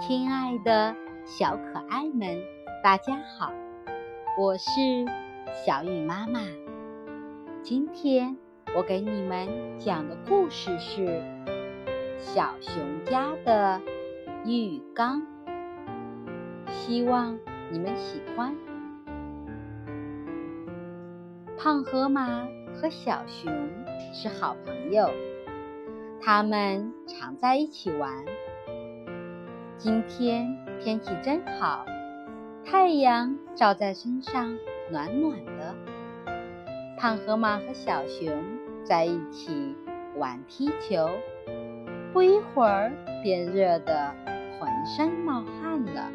亲爱的小可爱们，大家好，我是小雨妈妈。今天我给你们讲的故事是《小熊家的浴缸》，希望你们喜欢。胖河马和小熊是好朋友，他们常在一起玩。今天天气真好，太阳照在身上，暖暖的。胖河马和小熊在一起玩踢球，不一会儿便热得浑身冒汗了。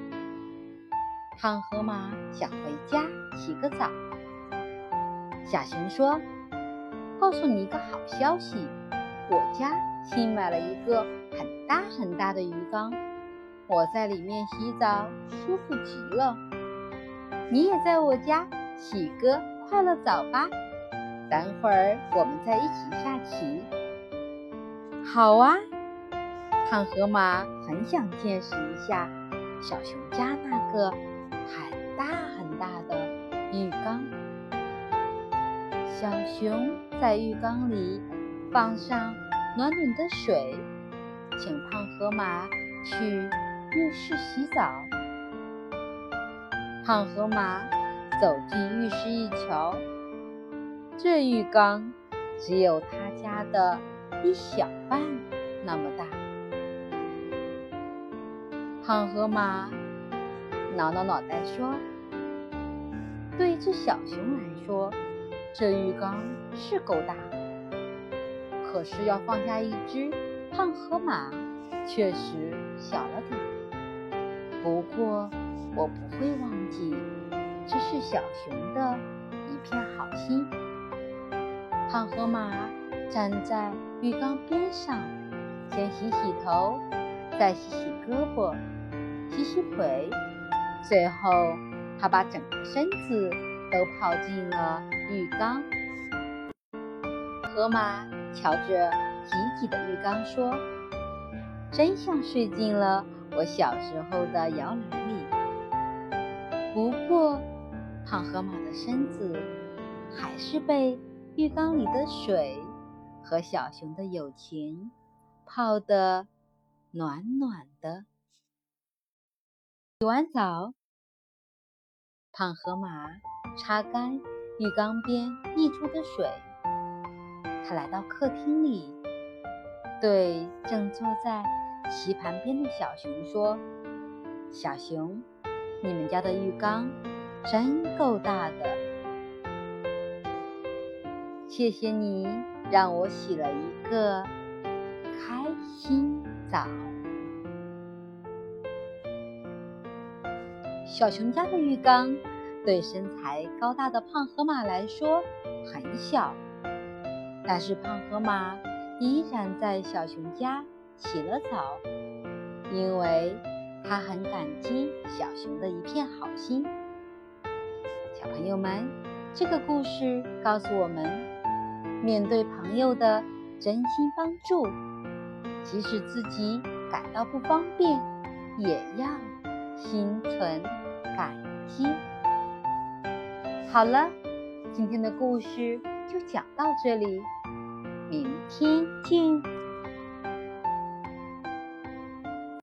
胖河马想回家洗个澡，小熊说：“告诉你一个好消息，我家新买了一个很大很大的鱼缸。”我在里面洗澡，舒服极了。你也在我家洗个快乐澡吧。等会儿我们再一起下棋。好啊，胖河马很想见识一下小熊家那个很大很大的浴缸。小熊在浴缸里放上暖暖的水，请胖河马去。浴室洗澡，胖河马走进浴室一瞧，这浴缸只有他家的一小半那么大。胖河马挠挠脑袋说：“对一只小熊来说，这浴缸是够大，可是要放下一只胖河马，确实小了点。”不过，我不会忘记，这是小熊的一片好心。胖河马站在浴缸边上，先洗洗头，再洗洗胳膊，洗洗腿，最后他把整个身子都泡进了浴缸。河马瞧着挤挤的浴缸说：“真像睡进了。”我小时候的摇篮里，不过胖河马的身子还是被浴缸里的水和小熊的友情泡得暖暖的。洗完澡，胖河马擦干浴缸边溢出的水，他来到客厅里，对正坐在。棋盘边的小熊说：“小熊，你们家的浴缸真够大的，谢谢你让我洗了一个开心澡。”小熊家的浴缸对身材高大的胖河马来说很小，但是胖河马依然在小熊家。洗了澡，因为他很感激小熊的一片好心。小朋友们，这个故事告诉我们，面对朋友的真心帮助，即使自己感到不方便，也要心存感激。好了，今天的故事就讲到这里，明天见。